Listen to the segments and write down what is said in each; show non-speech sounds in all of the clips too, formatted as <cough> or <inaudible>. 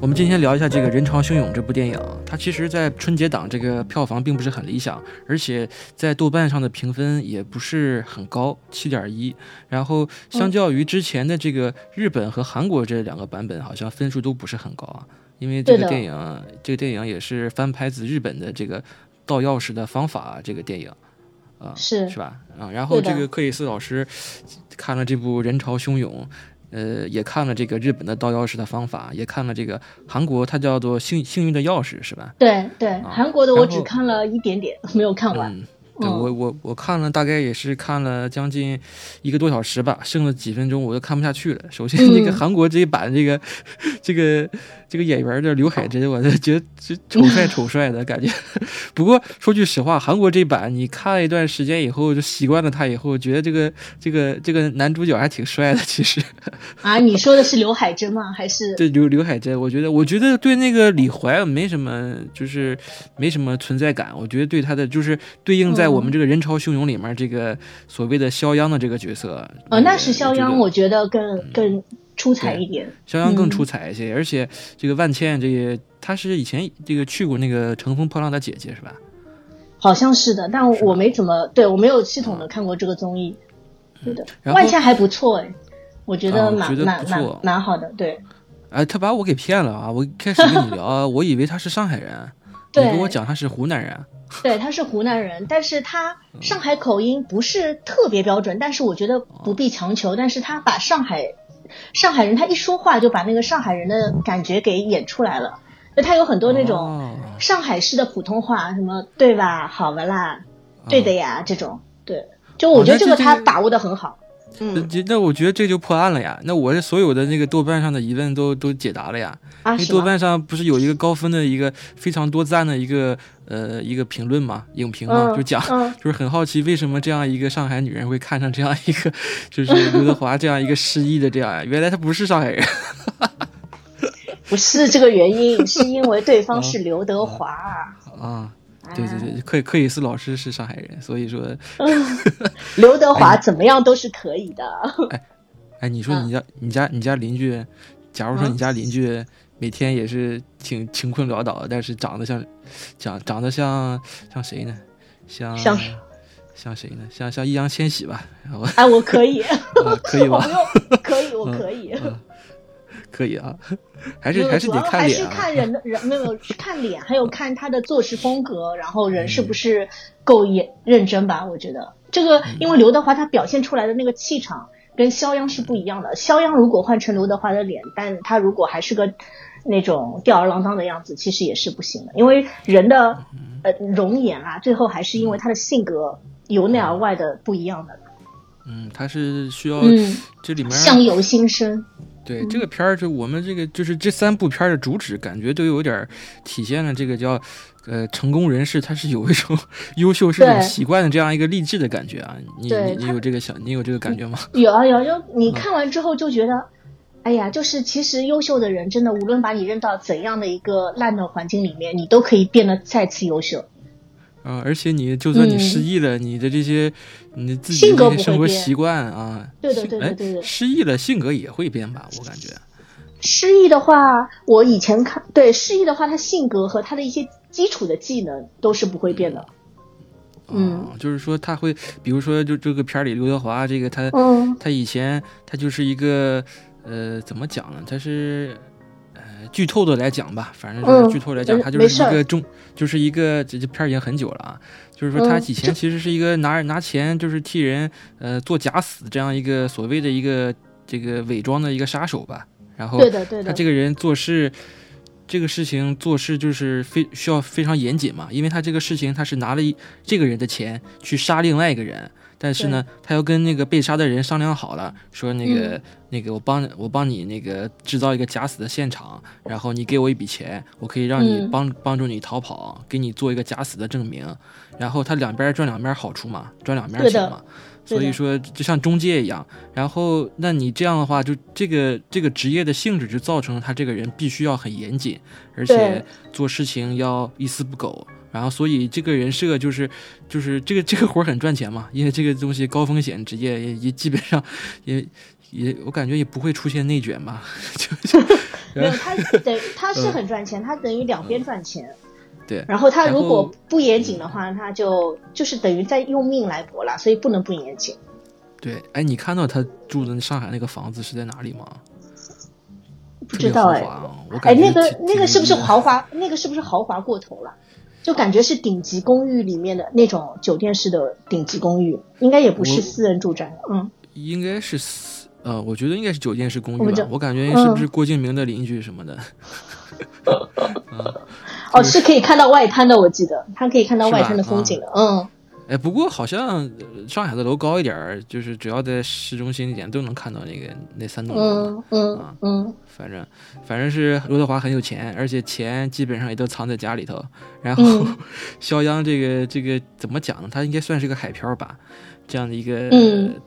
我们今天聊一下这个《人潮汹涌》这部电影，它其实，在春节档这个票房并不是很理想，而且在豆瓣上的评分也不是很高，七点一。然后，相较于之前的这个日本和韩国这两个版本，好像分数都不是很高啊。因为这个电影，这个电影也是翻拍自日本的这个盗钥匙的方法这个电影，啊，是是吧？啊，然后这个克里斯老师看了这部《人潮汹涌》。呃，也看了这个日本的倒钥匙的方法，也看了这个韩国，它叫做幸幸运的钥匙，是吧？对对，韩国的我只看了一点点，没有看完。对我我我看了大概也是看了将近一个多小时吧，剩了几分钟我都看不下去了。首先，这个韩国这一版这个 <laughs> 这个这个演员的刘海珍，我就觉得这丑帅丑帅的感觉。<laughs> 不过说句实话，韩国这版你看了一段时间以后就习惯了他以后，觉得这个这个这个男主角还挺帅的。其实啊，你说的是刘海珍吗？还是对刘刘海珍？我觉得我觉得对那个李怀没什么，就是没什么存在感。我觉得对他的就是对应在。我们这个人潮汹涌里面，这个所谓的肖央的这个角色，呃，那是肖央，我觉得更更出彩一点。肖央更出彩一些，而且这个万茜，这个她是以前这个去过那个《乘风破浪的姐姐》是吧？好像是的，但我没怎么对我没有系统的看过这个综艺。对的，万茜还不错哎，我觉得蛮蛮蛮蛮好的。对，哎，他把我给骗了啊！我开始跟你聊，<laughs> 我以为他是上海人，你跟我讲他是湖南人。对，他是湖南人，但是他上海口音不是特别标准，但是我觉得不必强求。但是他把上海上海人，他一说话就把那个上海人的感觉给演出来了。就他有很多那种上海式的普通话，什么对吧？好吧啦，对的呀，这种对，就我觉得这个他把握的很好。嗯，那我觉得这就破案了呀。那我这所有的那个豆瓣上的疑问都都解答了呀。啊，因为豆瓣上不是有一个高分的一个非常多赞的一个呃一个评论嘛，影评嘛，就讲 <laughs> 就是很好奇为什么这样一个上海女人会看上这样一个就是刘德华这样一个失忆的这样，原来他不是上海人。不是这个原因，是因为对方是刘德华啊。对对对，克克里斯老师是上海人，所以说，<laughs> 刘德华怎么样都是可以的。哎哎，你说你家你家你家邻居，假如说你家邻居每天也是挺穷困潦倒，但是长得像，长长得像像谁呢？像像像谁呢？像像易烊千玺吧？哎，我可以，<laughs> 可以吧？<laughs> 可以，我可以。可以啊，<laughs> 还是还是得看脸，还是看人的人没有看脸，还有看他的做事风格，然后人是不是够严认真吧？我觉得这个，因为刘德华他表现出来的那个气场跟肖央是不一样的。肖央如果换成刘德华的脸，但他如果还是个那种吊儿郎当的样子，其实也是不行的。因为人的呃容颜啊，最后还是因为他的性格由内而外的不一样的。嗯，他是需要这里面相由心生。对这个片儿，就我们这个就是这三部片儿的主旨，感觉都有点体现了这个叫呃成功人士，他是有一种 <laughs> 优秀是一种习惯的这样一个励志的感觉啊。你你你有这个想，你有这个感觉吗？<laughs> 有啊有，就你看完之后就觉得，哎呀，就是其实优秀的人真的，无论把你扔到怎样的一个烂的环境里面，你都可以变得再次优秀。啊，而且你就算你失忆了，你的这些，你自己的生活习惯啊，对对，对对，对的，失忆了性格也会变吧？我感觉，失忆的话，我以前看，对失忆的话，他性格和他的一些基础的技能都是不会变的。嗯，就是说他会，比如说就这个片里刘德华这个他，他以前他就是一个，呃，怎么讲呢？他是。剧透的来讲吧，反正就是剧透来讲，他就是一个中，就是一个这这片儿已经很久了啊。就是说他以前其实是一个拿拿钱就是替人呃做假死这样一个所谓的一个这个伪装的一个杀手吧。然后他这个人做事，这个事情做事就是非需要非常严谨嘛，因为他这个事情他是拿了一这个人的钱去杀另外一个人。但是呢，他要跟那个被杀的人商量好了，说那个那个我帮我帮你那个制造一个假死的现场，然后你给我一笔钱，我可以让你帮帮助你逃跑，给你做一个假死的证明，然后他两边赚两边好处嘛，赚两边钱嘛，所以说就像中介一样。然后那你这样的话，就这个这个职业的性质就造成了他这个人必须要很严谨，而且做事情要一丝不苟。然后，所以这个人设就是，就是这个这个活很赚钱嘛，因为这个东西高风险职业也也基本上也也我感觉也不会出现内卷吧，<laughs> 就就 <laughs> 没有，他等他是很赚钱，他等于两边赚钱。对。然后他如果不严谨的话，他就就是等于在用命来搏了，所以不能不严谨。对，哎，你看到他住的上海那个房子是在哪里吗？不知道哎，哎，那个那个是不是豪华？那个是不是豪华过头了？就感觉是顶级公寓里面的那种酒店式的顶级公寓，应该也不是私人住宅，嗯，应该是私，呃，我觉得应该是酒店式公寓吧。我感觉是不是郭敬明的邻居什么的？<laughs> 哦，是可以看到外滩的，我记得他可以看到外滩的风景的，嗯。哎，不过好像上海的楼高一点儿，就是只要在市中心一点都能看到那个那三栋楼。嗯嗯嗯，反正反正是刘德华很有钱，而且钱基本上也都藏在家里头。然后 <laughs> 肖央这个这个怎么讲呢？他应该算是个海漂吧，这样的一个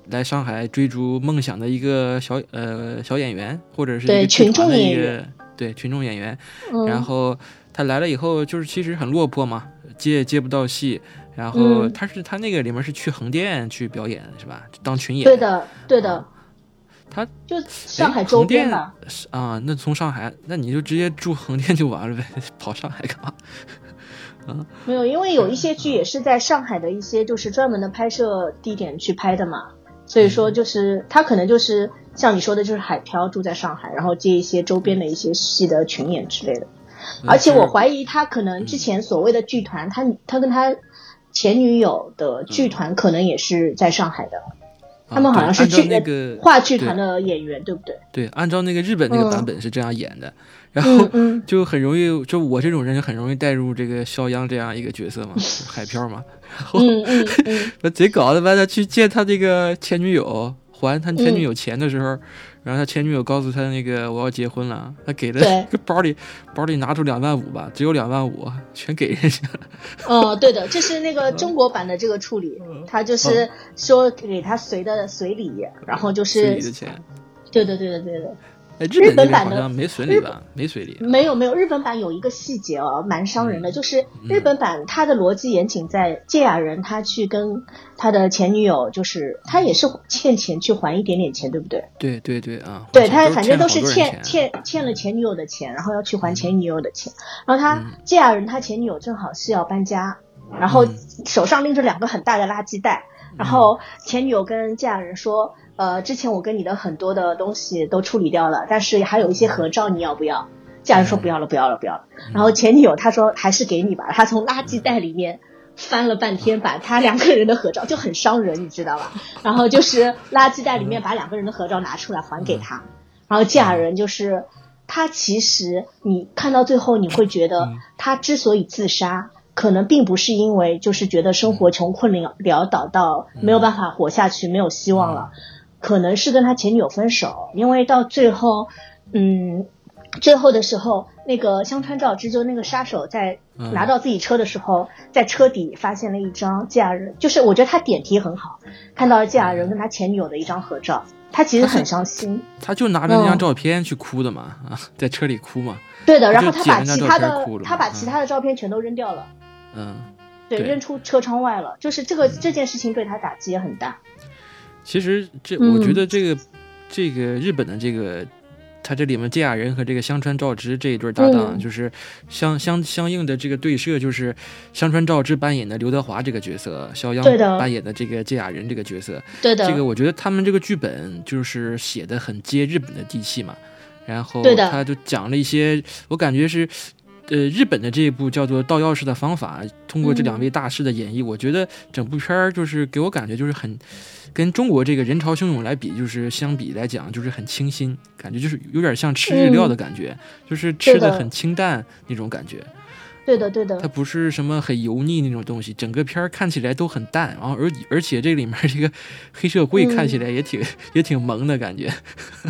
来上海追逐梦想的一个小呃小演员，或者是一个群众演员，对群众演员。然后他来了以后，就是其实很落魄嘛，接也接不到戏。然后他是他那个里面是去横店去表演是吧？当群演。对的，对的。他就上海周边的。啊，那从上海，那你就直接住横店就完了呗，<laughs> 跑上海干嘛？啊，<laughs> 没有，因为有一些剧也是在上海的一些就是专门的拍摄地点去拍的嘛，所以说就是他可能就是像你说的，就是海漂住在上海，然后接一些周边的一些戏的群演之类的。而且我怀疑他可能之前所谓的剧团，他他跟他。前女友的剧团可能也是在上海的，他们好像是剧那个话剧团的演员，对不对？对，按照那个日本那个版本是这样演的，然后 <laughs> 就很容易，就我这种人就很容易带入这个肖央这样一个角色嘛，海漂嘛，然后 <laughs> 那贼搞的，完他去见他这个前女友，还他前女友钱的时候。然后他前女友告诉他那个我要结婚了，他给的 <laughs> 包里包里拿出两万五吧，只有两万五，全给人家了。<laughs> 哦，对的，这是那个中国版的这个处理，他就是说给他随的随礼，然后就是随礼的钱。对的，对的，对的。日本版的没随礼吧？没随礼。没有没有，日本版有一个细节哦，蛮伤人的。就是日本版它的逻辑严谨在芥雅人他去跟他的前女友，就是他也是欠钱去还一点点钱，对不对？对对对啊！对他反正都是欠欠欠了前女友的钱，然后要去还前女友的钱。然后他芥雅人他前女友正好是要搬家，然后手上拎着两个很大的垃圾袋，然后前女友跟芥雅人说。呃，之前我跟你的很多的东西都处理掉了，但是还有一些合照，你要不要？家人说不要了，不要了，不要了。然后前女友她说还是给你吧，她从垃圾袋里面翻了半天，把他两个人的合照就很伤人，你知道吧？<laughs> 然后就是垃圾袋里面把两个人的合照拿出来还给他。然后嫁人就是他，其实你看到最后你会觉得他之所以自杀，可能并不是因为就是觉得生活穷困潦潦倒到没有办法活下去，没有希望了。可能是跟他前女友分手，因为到最后，嗯，最后的时候，那个香川照之就那个杀手在拿到自己车的时候，在车底发现了一张嫁人，就是我觉得他点题很好，看到了嫁人跟他前女友的一张合照，他其实很伤心，他就拿着那张照片去哭的嘛，啊，在车里哭嘛，对的，然后他把其他的他把其他的照片全都扔掉了，嗯，对，扔出车窗外了，就是这个这件事情对他打击也很大。其实这，我觉得这个，这个日本的这个，他这里面芥雅人和这个香川照之这一对搭档，就是相相相应的这个对射，就是香川照之扮演的刘德华这个角色，肖央扮演的这个芥雅人这个角色。对的。这个我觉得他们这个剧本就是写的很接日本的地气嘛，然后他就讲了一些，我感觉是。呃，日本的这一部叫做《盗钥匙的方法》，通过这两位大师的演绎，我觉得整部片儿就是给我感觉就是很，跟中国这个人潮汹涌来比，就是相比来讲就是很清新，感觉就是有点像吃日料的感觉，就是吃的很清淡那种感觉。对的，对的。它不是什么很油腻那种东西，整个片儿看起来都很淡，然后而而且这里面这个黑社会看起来也挺也挺萌的感觉，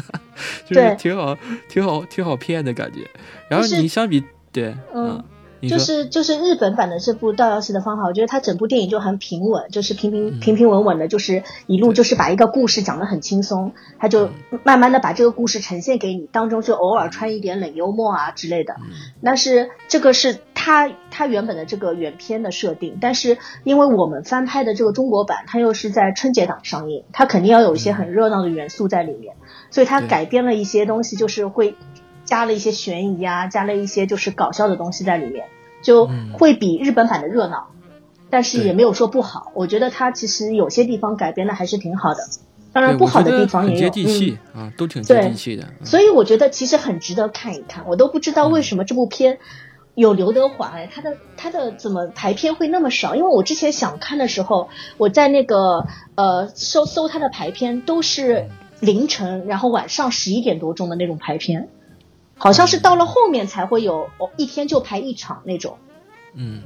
<laughs> 就是挺好挺好挺好骗的感觉。然后你相比。对，嗯，就是就是日本版的这部《盗钥匙的方法》，我觉得它整部电影就很平稳，就是平平平平稳稳的，就是一路就是把一个故事讲得很轻松，他就慢慢的把这个故事呈现给你，当中就偶尔穿一点冷幽默啊之类的。但是这个是他他原本的这个原片的设定，但是因为我们翻拍的这个中国版，它又是在春节档上映，它肯定要有一些很热闹的元素在里面，所以它改编了一些东西，就是会。加了一些悬疑啊，加了一些就是搞笑的东西在里面，就会比日本版的热闹，但是也没有说不好。我觉得它其实有些地方改编的还是挺好的，当然不好的地方也有。接地气啊，都挺接地气的。所以我觉得其实很值得看一看。我都不知道为什么这部片有刘德华哎，他的他的怎么排片会那么少？因为我之前想看的时候，我在那个呃搜搜他的排片都是凌晨，然后晚上十一点多钟的那种排片。好像是到了后面才会有，哦，一天就排一场那种。嗯，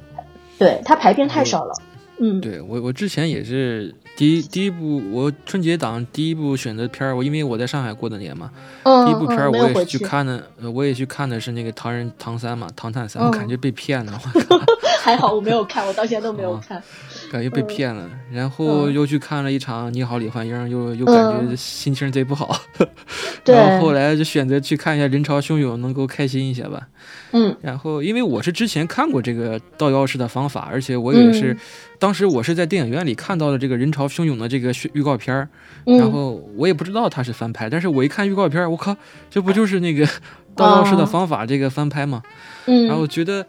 对他排片太少了。嗯，对我我之前也是第一第一部我春节档第一部选择片儿，我因为我在上海过的年嘛，第一部片儿我也是去看的，我也去看的是那个《唐人唐三》嘛，《唐探三》，我感觉被骗了。<laughs> 还好我没有看，我到现在都没有看。感觉被骗了，然后又去看了一场《你好，李焕英》，又又感觉心情贼不好。<laughs> 然后后来就选择去看一下《人潮汹涌》，能够开心一些吧。嗯。然后因为我是之前看过这个盗钥匙的方法，而且我也是当时我是在电影院里看到了这个《人潮汹涌》的这个预告片儿，然后我也不知道它是翻拍，但是我一看预告片，我靠，这不就是那个盗钥匙的方法这个翻拍吗？嗯。然后我觉得。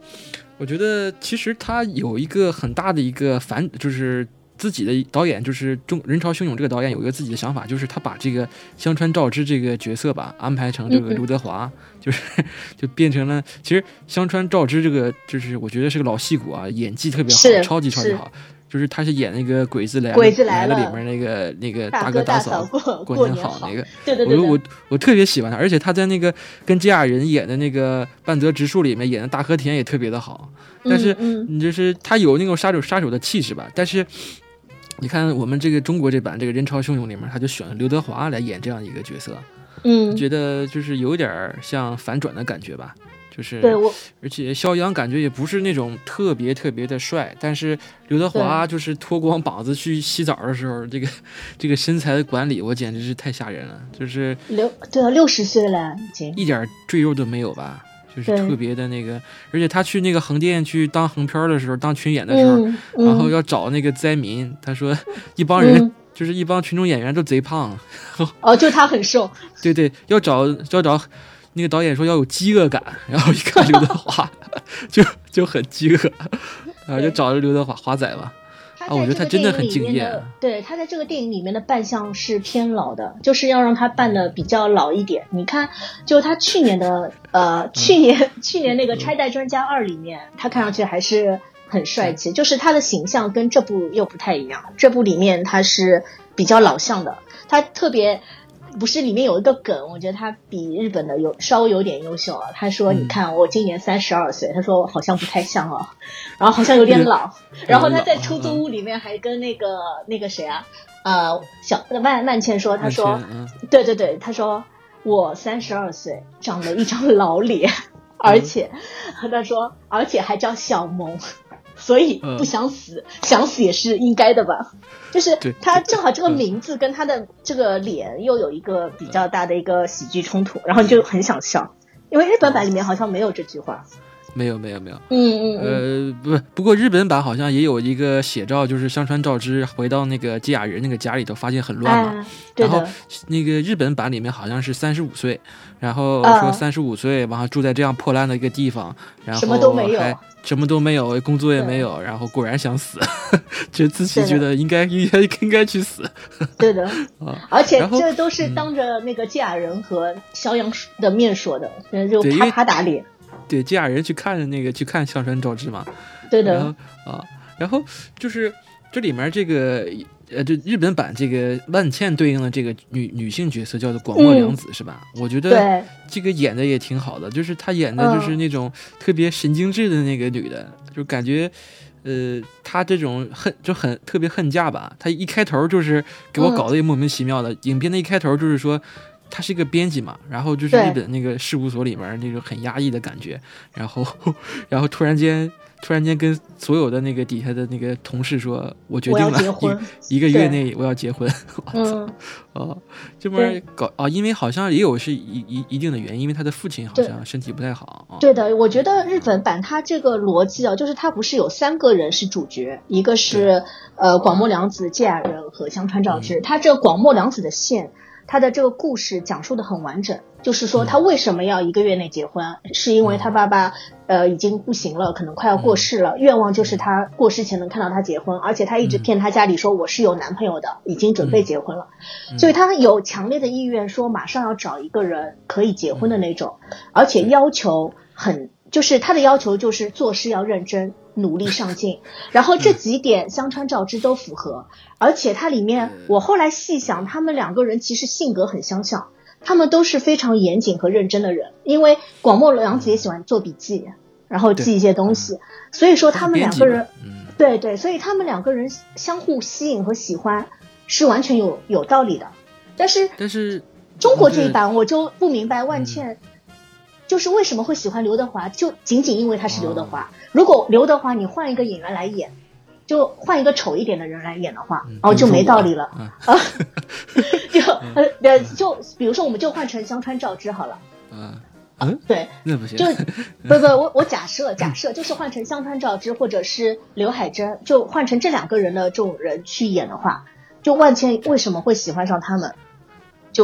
我觉得其实他有一个很大的一个反，就是自己的导演，就是中人潮汹涌这个导演有一个自己的想法，就是他把这个香川照之这个角色吧安排成这个刘德华，就是就变成了其实香川照之这个就是我觉得是个老戏骨啊，演技特别好，超级超级好。就是他是演那个鬼子来鬼子来了。里面那个那个大哥大嫂过年好那个，对对对，我我我特别喜欢他，而且他在那个跟金雅人演的那个半泽直树里面演的大和田也特别的好，但是你就是他有那种杀手杀手的气势吧，但是你看我们这个中国这版这个人潮汹涌里面，他就选了刘德华来演这样一个角色，嗯，觉得就是有点像反转的感觉吧。就是对我，而且肖央感觉也不是那种特别特别的帅，但是刘德华就是脱光膀子去洗澡的时候，这个这个身材的管理，我简直是太吓人了。就是六对啊，六十岁了已经，一点赘肉都没有吧？就是特别的那个，而且他去那个横店去当横漂的时候，当群演的时候，然后要找那个灾民，他说一帮人就是一帮群众演员都贼胖，哦，就他很瘦，对对，要找要找。那个导演说要有饥饿感，然后一看刘德华，就就很饥饿，啊，就找了刘德华华仔嘛。啊，我觉得他真的很敬业。对他在这个电影里面的扮相是偏老的，就是要让他扮的比较老一点。你看，就他去年的呃，去年去年那个《拆弹专家二》里面，他看上去还是很帅气，就是他的形象跟这部又不太一样。这部里面他是比较老相的，他特别。不是里面有一个梗，我觉得他比日本的有稍微有点优秀啊。他说：“你看我今年三十二岁，他说好像不太像哦，然后好像有点老。然后他在出租屋里面还跟那个那个谁啊，呃，小万万茜说，他说，对对对，他说我三十二岁，长了一张老脸，而且他说，而且还叫小萌。”所以不想死，想死也是应该的吧？就是他正好这个名字跟他的这个脸又有一个比较大的一个喜剧冲突，然后就很想笑，因为日本版里面好像没有这句话。没有没有没有，嗯嗯呃不不过日本版好像也有一个写照，就是香川照之回到那个吉雅人那个家里头，发现很乱嘛。然后那个日本版里面好像是三十五岁，然后说三十五岁，然后住在这样破烂的一个地方，然后什么都没有，什么都没有，工作也没有，然后果然想死，<laughs> 就自己觉得应该应该应该去死。<laughs> 对的，而且这都是当着那个吉雅人和肖央的面说的，就啪啪打脸。对，吉雅人去看那个去看香川照之嘛，对的啊，然后就是这里面这个呃，就日本版这个万茜对应的这个女女性角色叫做广末凉子是吧？我觉得这个演的也挺好的，就是她演的就是那种特别神经质的那个女的，就感觉呃，她这种恨就很特别恨嫁吧。她一开头就是给我搞得也莫名其妙的，影片的一开头就是说。他是一个编辑嘛，然后就是日本那个事务所里面那种很压抑的感觉，然后，<laughs> 然后突然间，突然间跟所有的那个底下的那个同事说，我决定了，一一个月内我要结婚。<laughs> 嗯，哦，这边搞啊，因为好像也有是一一一定的原因，因为他的父亲好像身体不太好。对的，我觉得日本版他这个逻辑啊，就是他不是有三个人是主角，一个是呃广末凉子、芥雅人和香川照之，他这广末凉子的线。他的这个故事讲述的很完整，就是说他为什么要一个月内结婚，是因为他爸爸呃已经不行了，可能快要过世了，愿望就是他过世前能看到他结婚，而且他一直骗他家里说我是有男朋友的，已经准备结婚了，所以他有强烈的意愿说马上要找一个人可以结婚的那种，而且要求很，就是他的要求就是做事要认真。努力上进，然后这几点香川照之都符合，而且它里面我后来细想，他们两个人其实性格很相像，他们都是非常严谨和认真的人，因为广末凉子也喜欢做笔记，然后记一些东西，所以说他们两个人，对对，所以他们两个人相互吸引和喜欢是完全有有道理的，但是但是中国这一版我就不明白万茜。就是为什么会喜欢刘德华，就仅仅因为他是刘德华。如果刘德华你换一个演员来演，就换一个丑一点的人来演的话，哦，就没道理了啊。<laughs> 就 <laughs> 呃，就比如说，我们就换成香川照之好了。嗯嗯，对，那不行。就 <laughs> 不不，我我假设假设，就是换成香川照之或者是刘海珍，就换成这两个人的这种人去演的话，就万千为什么会喜欢上他们？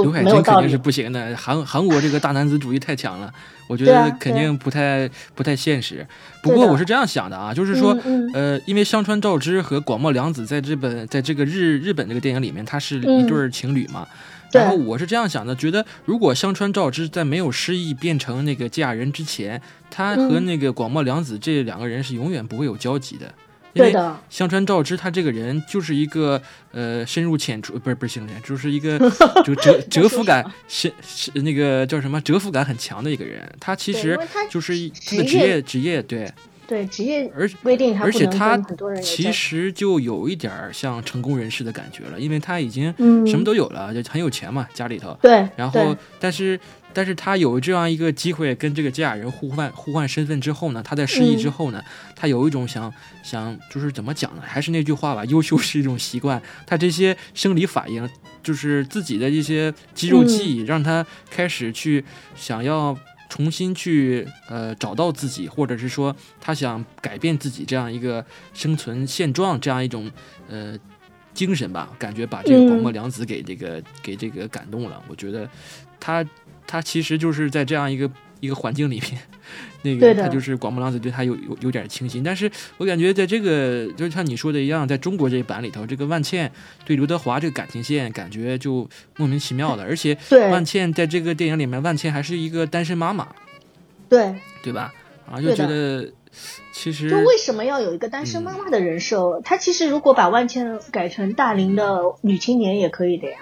刘海珍肯定是不行的，韩韩国这个大男子主义太强了，我觉得肯定不太不太现实。不过我是这样想的啊，就是说，呃，因为香川照之和广末凉子在这本，在这个日日本这个电影里面，他是一对情侣嘛。然后我是这样想的，觉得如果香川照之在没有失忆变成那个芥雅人之前，他和那个广末凉子这两个人是永远不会有交集的。对的，香川照之他这个人就是一个呃深入浅出，不是不是深入浅，就是一个 <laughs> 就折折服感是是那个叫什么折服感很强的一个人。他其实就是他的职业职业对对职业而规定他而且他其实就有一点像成功人士的感觉了，因为他已经什么都有了，就很有钱嘛家里头。对，然后但是。但是他有这样一个机会跟这个吉雅人互换互换身份之后呢，他在失忆之后呢，他有一种想想就是怎么讲呢？还是那句话吧，<laughs> 优秀是一种习惯。他这些生理反应，就是自己的一些肌肉记忆，让他开始去想要重新去呃找到自己，或者是说他想改变自己这样一个生存现状这样一种呃精神吧，感觉把这个广末凉子给这个给这个感动了。我觉得他。他其实就是在这样一个一个环境里面，<laughs> 那个他就是广播浪子对他有有有点倾心，但是我感觉在这个就像你说的一样，在中国这一版里头，这个万茜对刘德华这个感情线感觉就莫名其妙的，<laughs> 而且万茜在这个电影里面，万茜还是一个单身妈妈，对。对吧？啊，就觉得其实就为什么要有一个单身妈妈的人设？他其实如果把万茜改成大龄的女青年也可以的呀。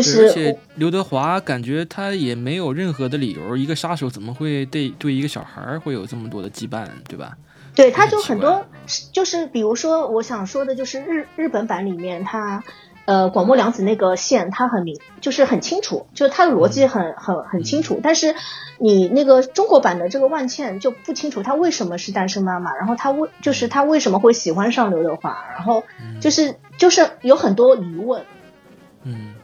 而且刘德华感觉他也没有任何的理由，一个杀手怎么会对对一个小孩会有这么多的羁绊，对吧？对，他就很多，就是比如说，我想说的就是日日本版里面，他呃广末凉子那个线，他很明，就是很清楚，就是他的逻辑很很很清楚。但是你那个中国版的这个万茜就不清楚，她为什么是单身妈妈，然后她为就是她为什么会喜欢上刘德华，然后就是就是有很多疑问，嗯。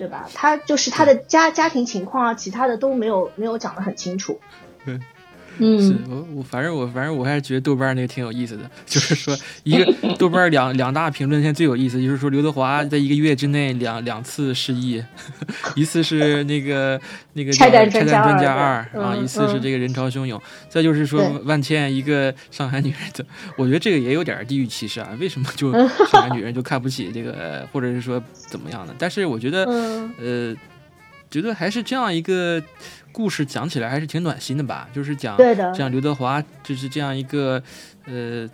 对吧？他就是他的家家庭情况啊，其他的都没有没有讲得很清楚。嗯，是我我反正我反正我还是觉得豆瓣那个挺有意思的，<laughs> 就是说一个豆瓣两两大评论现在最有意思，就是说刘德华在一个月之内两两次失忆，<laughs> 一次是那个那个拆弹拆弹专家二啊，一次是这个人潮汹涌，再就是说万茜一个上海女人，的，我觉得这个也有点地域歧视啊，为什么就上海女人就看不起这个，或者是说怎么样的？但是我觉得呃，觉得还是这样一个。故事讲起来还是挺暖心的吧，就是讲像刘德华就是这样一个，呃，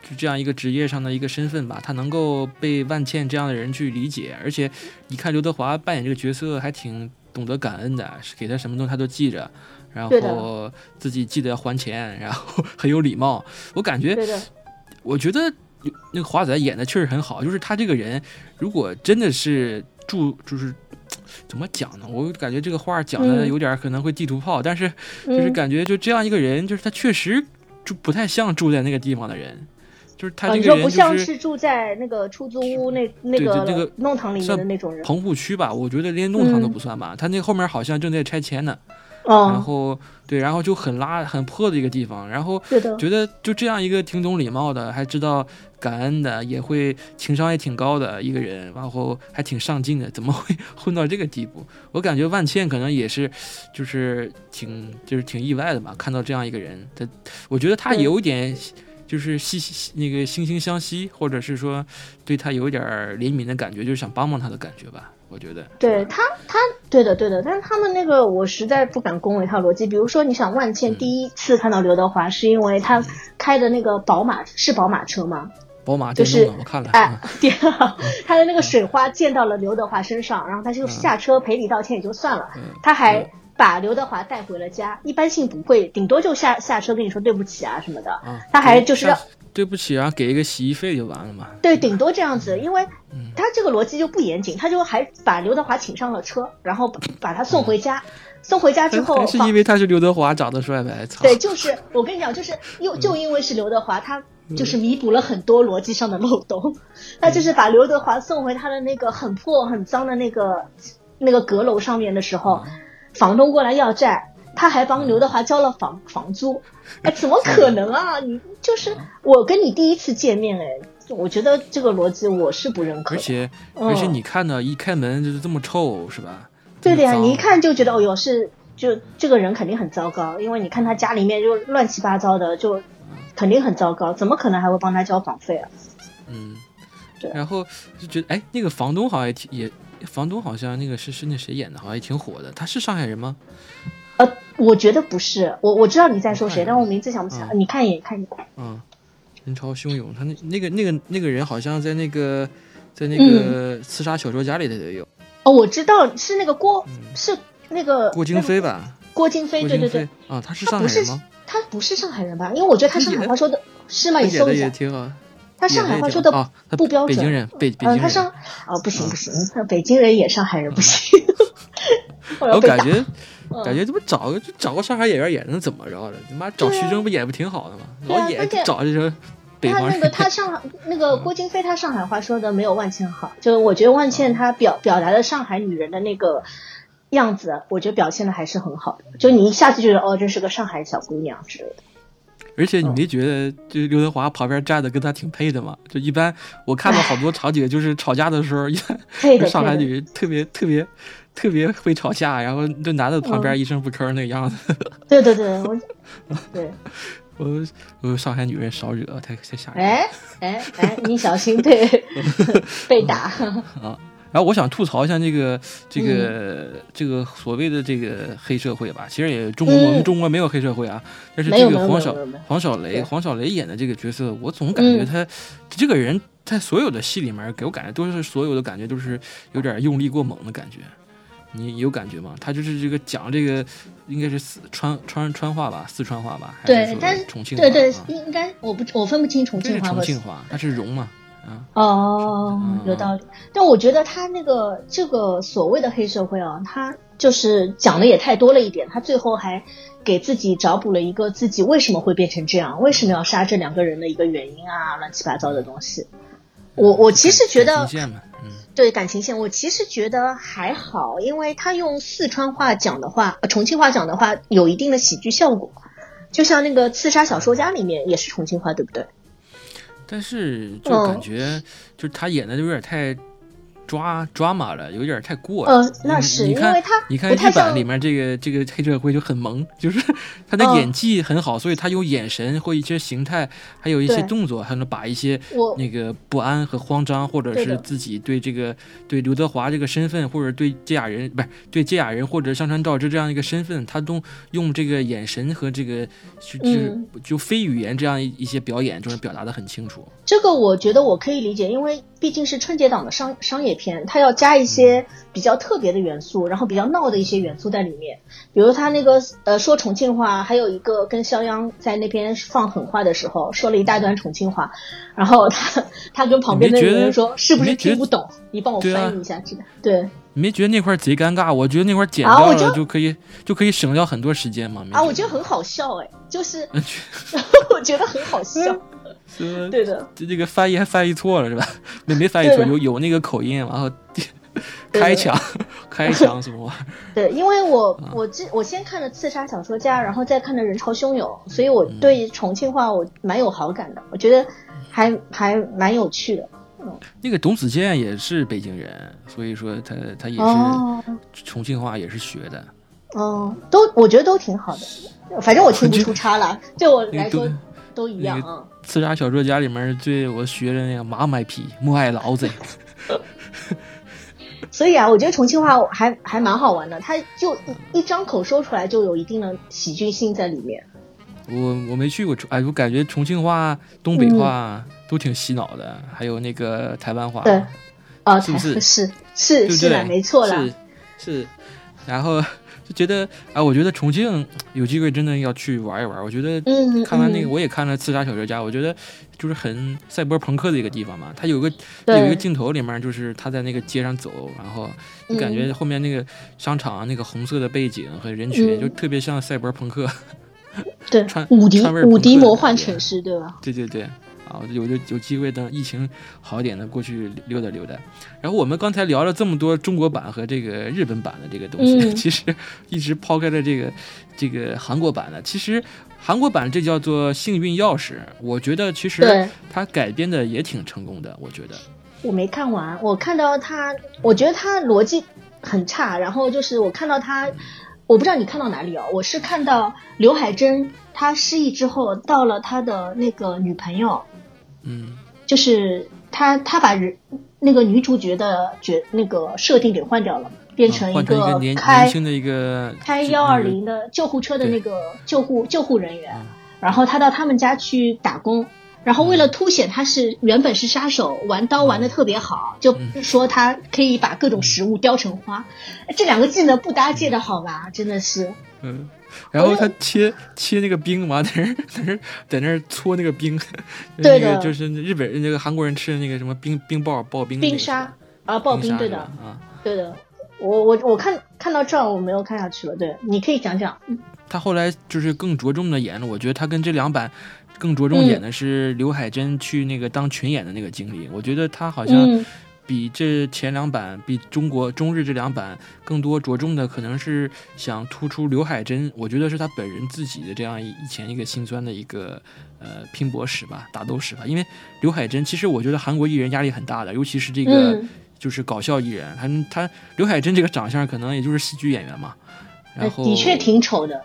就这样一个职业上的一个身份吧，他能够被万茜这样的人去理解，而且你看刘德华扮演这个角色还挺懂得感恩的，是给他什么东西他都记着，然后自己记得要还钱，然后 <laughs> 很有礼貌。我感觉，我觉得那个华仔演的确实很好，就是他这个人如果真的是注就是。怎么讲呢？我感觉这个话讲的有点可能会地图炮，但是就是感觉就这样一个人，就是他确实就不太像住在那个地方的人，就是他这个人不像是住在那个出租屋那那个那个弄堂里面的那种人。棚户区吧，我觉得连弄堂都不算吧。他那后面好像正在拆迁呢，然后对，然后就很拉很破的一个地方，然后觉得就这样一个挺懂礼貌的，还知道感恩的，也会情商也挺高的一个人，然后还挺上进的，怎么会 <laughs> 混到这个地步？我感觉万茜可能也是，就是挺就是挺意外的吧，看到这样一个人，他我觉得他有一点。就是惺那个惺惺相惜，或者是说对他有点怜悯的感觉，就是想帮帮他的感觉吧。我觉得，对他，他对的，对的。但是他们那个，我实在不敢恭维他逻辑。比如说，你想万茜第一次看到刘德华，是因为他开的那个宝马是宝马车吗？宝马就是我看了，哎，<laughs> <laughs> 他的那个水花溅到了刘德华身上，然后他就下车赔礼道歉也就算了，他还。把刘德华带回了家，一般性不会，顶多就下下车跟你说对不起啊什么的。他还就是要对不起啊，给一个洗衣费就完了嘛。对，顶多这样子，因为他这个逻辑就不严谨，他就还把刘德华请上了车，然后把他送回家。送回家之后，是因为他是刘德华长得帅呗？对，就是我跟你讲，就是又就因为是刘德华，他就是弥补了很多逻辑上的漏洞。<laughs> 他就是把刘德华送回他的那个很破很脏的那个那个阁楼上面的时候。房东过来要债，他还帮刘德华交了房房租，<laughs> 哎，怎么可能啊？你就是我跟你第一次见面，哎，我觉得这个逻辑我是不认可。而且而且你看到一开门就是这么臭，是吧？对的呀，你一看就觉得哦哟，是就这个人肯定很糟糕，因为你看他家里面就乱七八糟的，就肯定很糟糕，怎么可能还会帮他交房费啊？嗯，对。然后就觉得哎，那个房东好像也挺也。房东好像那个是是那谁演的，好像也挺火的。他是上海人吗？呃，我觉得不是。我我知道你在说谁，但我名字想不起来。你看一眼，看一眼。嗯，人潮汹涌。他那那个那个那个人好像在那个在那个刺杀小说家里的也有。哦，我知道是那个郭，是那个郭京飞吧？郭京飞，对对对。啊，他是上海人吗？他不是上海人吧？因为我觉得他上海话说的是吗？你搜一下。他上海话说的不标准，北京人，北北京人。他上哦，不行不行，他北京人也上海人不行。<laughs> <laughs> 我感觉感觉这不找个就找个上海演员演能怎么着的？他妈找徐峥不演不挺好的吗？老演找这种北方那个他 <laughs> 上海那个郭京飞，他上海话说的没有万茜好。就我觉得万茜她表表达的上海女人的那个样子，我觉得表现的还是很好的。就你一下子觉得哦，这是个上海小姑娘之类的。而且你没觉得就刘德华旁边站的跟他挺配的吗？就一般我看到好多场景，就是吵架的时候，上海女人特别特别特别会吵架，然后这男的旁边一声不吭那个样子。<laughs> 对对对，我对，我我上海女人少惹，太太吓人。哎哎哎，你小心被 <laughs> 被打。啊！然后我想吐槽一下这个这个这个所谓的这个黑社会吧，其实也中国我们中国没有黑社会啊，但是这个黄小黄小雷黄小雷演的这个角色，我总感觉他这个人在所有的戏里面给我感觉都是所有的感觉都是有点用力过猛的感觉，你有感觉吗？他就是这个讲这个应该是四川川川话吧，四川话吧，对，但是重庆话对对应该我不我分不清重庆话重庆话，他是蓉嘛啊。哦，有道理。但我觉得他那个这个所谓的黑社会啊，他就是讲的也太多了一点。他最后还给自己找补了一个自己为什么会变成这样，为什么要杀这两个人的一个原因啊，乱七八糟的东西。我我其实觉得，对感情线，我其实觉得还好，因为他用四川话讲的话，重庆话讲的话，有一定的喜剧效果。就像那个《刺杀小说家》里面也是重庆话，对不对？但是就感觉，就是他演的就有点太。抓抓马了，有点太过了。嗯，那是因为他，你看日版里面这个这个黑社会就很萌，就是 <laughs> 他的演技很好，所以他用眼神或一些形态，还有一些动作，还能把一些那个不安和慌张，或者是自己对这个对刘德华这个身份，或者对这俩人不是对这俩人或者上川照之这样一个身份，他都用这个眼神和这个就就非语言这样一些表演，就是表达的很清楚。这个我觉得我可以理解，因为毕竟是春节档的商商业片，它要加一些比较特别的元素，然后比较闹的一些元素在里面。比如他那个呃说重庆话，还有一个跟肖央在那边放狠话的时候，说了一大段重庆话，然后他他跟旁边的人说是不是听不懂？你帮我翻译一下，这个对。你没觉得那块贼尴尬？我觉得那块剪掉了就可以就可以省掉很多时间嘛？啊，我觉得很好笑哎，就是 <laughs> <laughs> 我觉得很好笑。<laughs> 对的，这这个翻译还翻译错了是吧？没没翻译错，有有那个口音，然后 <laughs> 开枪，开枪什么玩意儿？<laughs> 对，因为我我之我先看了《刺杀小说家》，然后再看了《人潮汹涌》，所以我对重庆话我蛮有好感的，我觉得还还蛮有趣的。嗯，那个董子健也是北京人，所以说他他也是重庆话也是学的。哦，都我觉得都挺好的，反正我听不出差了，对我来说都一样啊。刺杀小说家里面最我学的那个马买皮莫爱老贼。<laughs> 所以啊，我觉得重庆话还还蛮好玩的，他就一一张口说出来就有一定的喜剧性在里面。我我没去过重，哎，我感觉重庆话、东北话都挺洗脑的，还有那个台湾话，对，啊，是不是？<laughs> 是是是的，没错了，是，然后。觉得啊，我觉得重庆有机会真的要去玩一玩。我觉得看完那个，我也看了《刺杀小说家》，我觉得就是很赛博朋克的一个地方嘛。他有个有一个镜头里面，就是他在那个街上走，然后你感觉后面那个商场那个红色的背景和人群，就特别像赛博朋克。对，<laughs> 穿五 D 五 D 魔幻城市，对吧？对对对。啊，有有有机会等疫情好一点的过去溜达溜达。然后我们刚才聊了这么多中国版和这个日本版的这个东西，<laughs> 其实一直抛开了这个这个韩国版的。其实韩国版这叫做《幸运钥匙》，我觉得其实它改编的也挺成功的。我觉得我没看完，我看到他，我觉得他逻辑很差。然后就是我看到他，我不知道你看到哪里哦，我是看到刘海珍他失忆之后，到了他的那个女朋友。嗯，就是他，他把人那个女主角的角那个设定给换掉了，变成一个开年轻的一个开幺二零的救护车的那个救护救护人员，然后他到他们家去打工，然后为了凸显他是原本是杀手，玩刀玩的特别好，就说他可以把各种食物雕成花，这两个技能不搭界的好吧？真的是，嗯。然后他切切那个冰，嘛在那在那在那搓那个冰，<laughs> 那个就是日本那个韩国人吃的那个什么冰冰棒刨冰冰沙啊刨冰对的啊对的，我我我看看到这儿我没有看下去了，对，你可以讲讲。他后来就是更着重的演了，我觉得他跟这两版更着重演的是刘海珍去那个当群演的那个经历，我觉得他好像。比这前两版，比中国中日这两版更多着重的，可能是想突出刘海珍，我觉得是他本人自己的这样以前一个心酸的一个呃拼搏史吧，打斗史吧。因为刘海珍，其实我觉得韩国艺人压力很大的，尤其是这个就是搞笑艺人，他他刘海珍这个长相可能也就是喜剧演员嘛，然后的确挺丑的。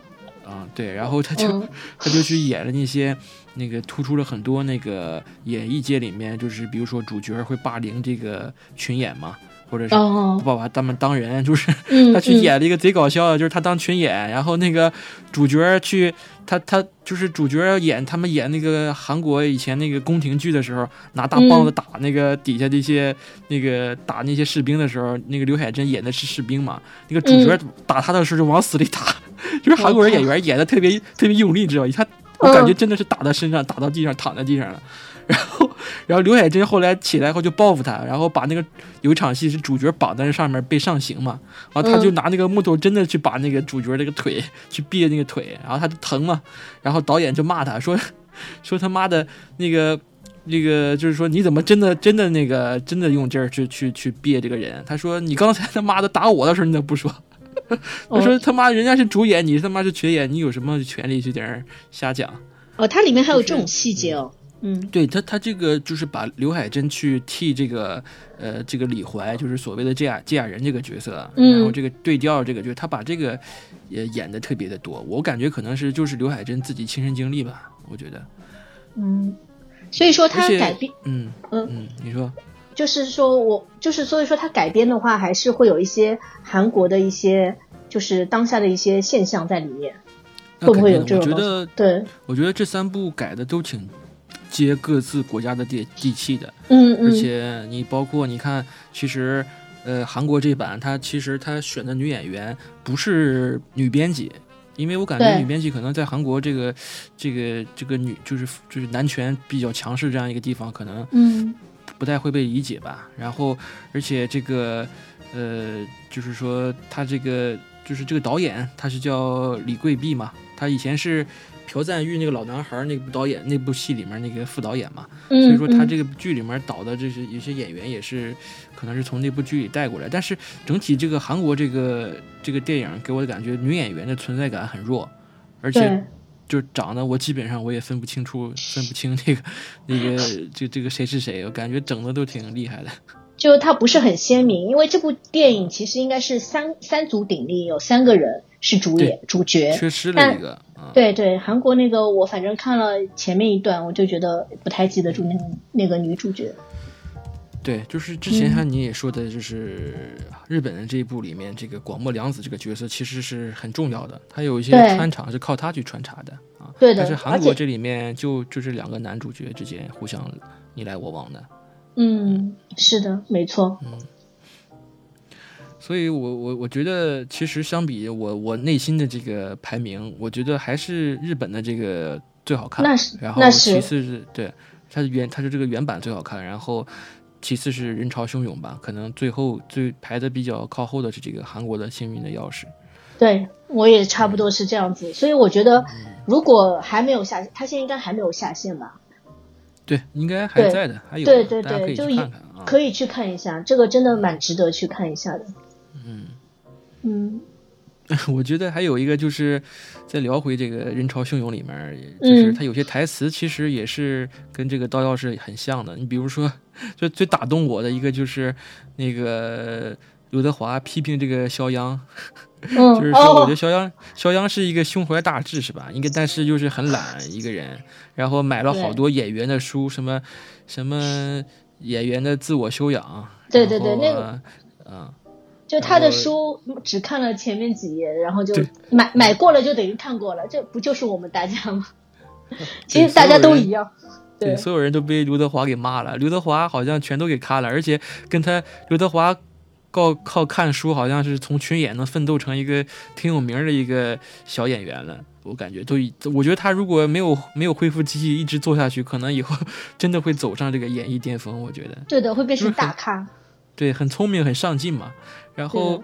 嗯，对，然后他就 <laughs> 他就去演了那些那个突出了很多那个演艺界里面，就是比如说主角会霸凌这个群演嘛，或者是不把他们当人，就是 <laughs> 他去演了一个贼搞笑的，就是他当群演，然后那个主角去他他就是主角演他们演那个韩国以前那个宫廷剧的时候，拿大棒子打那个底下这些那个打那些士兵的时候，那个刘海珍演的是士兵嘛，那个主角打他的时候就往死里打。<laughs> 就是韩国人演员演的特别特别用力，知道吗？他我感觉真的是打到身上，打到地上，躺在地上了。然后，然后刘海珍后来起来后就报复他，然后把那个有一场戏是主角绑在那上面被上刑嘛，然后他就拿那个木头真的去把那个主角那个腿去别那个腿，然后他就疼嘛，然后导演就骂他说 <laughs> 说他妈的那个那个就是说你怎么真的真的那个真的用劲儿去去去别这个人？他说你刚才他妈的打我的时候你怎么不说？<laughs> 我说他妈，人家是主演，你他妈是群演，你有什么权利去在那瞎讲？哦，它里面还有这种细节哦。嗯，对他，他这个就是把刘海珍去替这个呃这个李怀，就是所谓的这样这样人这个角色，然后这个对调这个，就是他把这个也演的特别的多。我感觉可能是就是刘海珍自己亲身经历吧，我觉得。嗯，所以说他改变，嗯嗯嗯，你说。就是说，我就是所以说，它改编的话，还是会有一些韩国的一些，就是当下的一些现象在里面，会不会有这种？我觉得，对，我觉得这三部改的都挺接各自国家的地地气的，嗯嗯。而且你包括你看，其实呃，韩国这版他其实他选的女演员不是女编辑，因为我感觉女编辑可能在韩国这个这个这个女就是就是男权比较强势这样一个地方，可能嗯。不太会被理解吧？然后，而且这个，呃，就是说他这个就是这个导演，他是叫李桂碧嘛？他以前是朴赞玉那个老男孩那部导演那部戏里面那个副导演嘛，所以说他这个剧里面导的这些有些演员也是可能是从那部剧里带过来。但是整体这个韩国这个这个电影给我的感觉，女演员的存在感很弱，而且就长得我基本上我也分不清楚，分不清那个那 <laughs> 个这这个谁是谁，我感觉整的都挺厉害的。就它不是很鲜明，因为这部电影其实应该是三三足鼎立，有三个人是主演主角，缺失了一个。对对，韩国那个我反正看了前面一段，我就觉得不太记得住那个那个女主角。对，就是之前像你也说的，就是日本人这一部里面，这个广末凉子这个角色其实是很重要的，他有一些穿插是靠他去穿插的啊。对的。但是韩国这里面就就是两个男主角之间互相你来我往的。嗯，是的，没错。嗯，所以我我我觉得，其实相比我我内心的这个排名，我觉得还是日本的这个最好看。那是，然后其次是对，它是原它是这个原版最好看，然后其次是人潮汹涌吧，可能最后最排的比较靠后的是这个韩国的幸运的钥匙。对，我也差不多是这样子，所以我觉得如果还没有下，他现在应该还没有下线吧。对，应该还在的，还有，对对对，就看看啊，可以去看一下，这个真的蛮值得去看一下的。嗯嗯，<laughs> 我觉得还有一个就是再聊回这个人潮汹涌里面，就是他有些台词其实也是跟这个刀钥匙很像的。你比如说，就最打动我的一个就是那个刘德华批评这个肖央。<laughs> 就是说，我觉得肖央，肖央是一个胸怀大志，是吧？应该，但是就是很懒一个人，然后买了好多演员的书，什么什么演员的自我修养。对对对，那个，嗯，就他的书只看了前面几页，然后就买买过了，就等于看过了，这不就是我们大家吗？<laughs> 其实大家都一样。对，所有人都被刘德华给骂了，刘德华好像全都给看了，而且跟他刘德华。靠靠看书，好像是从群演能奋斗成一个挺有名的一个小演员了。我感觉都，我觉得他如果没有没有恢复记忆，一直做下去，可能以后 <laughs> 真的会走上这个演艺巅峰。我觉得，对的，会变成大咖。对，很聪明，很上进嘛。然后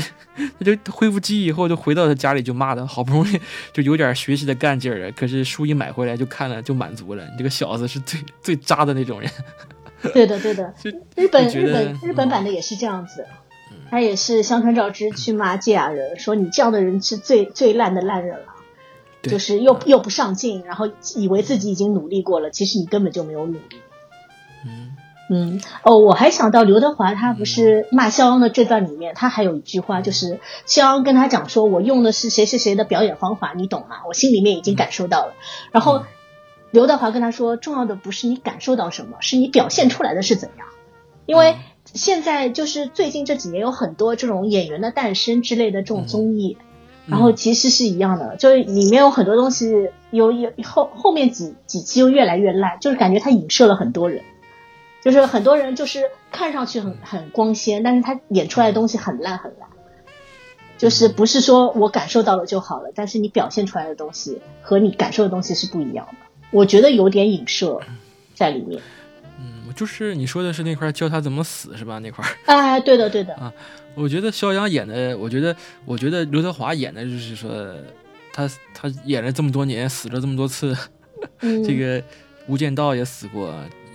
他他就恢复记忆以后，就回到他家里就骂他，好不容易就有点学习的干劲儿了。可是书一买回来就看了就满足了。你这个小子是最最渣的那种人。<laughs> 对的，对的，日本日本日本版的也是这样子，他也是香川照之去骂芥雅人，说你这样的人是最最烂的烂人了，就是又又不上进，然后以为自己已经努力过了，其实你根本就没有努力。嗯嗯哦，我还想到刘德华，他不是骂肖央的这段里面，他还有一句话，就是肖央跟他讲说，我用的是谁谁谁的表演方法，你懂吗？我心里面已经感受到了，然后。刘德华跟他说：“重要的不是你感受到什么，是你表现出来的是怎样。因为现在就是最近这几年有很多这种演员的诞生之类的这种综艺，然后其实是一样的，就是里面有很多东西，有有后后面几几期又越来越烂，就是感觉他影射了很多人，就是很多人就是看上去很很光鲜，但是他演出来的东西很烂很烂，就是不是说我感受到了就好了，但是你表现出来的东西和你感受的东西是不一样的。”我觉得有点影射在里面。嗯，就是你说的是那块教他怎么死是吧？那块儿。哎，对的，对的。啊，我觉得肖央演的，我觉得，我觉得刘德华演的就是说，他他演了这么多年，死了这么多次，这个无间道也死过。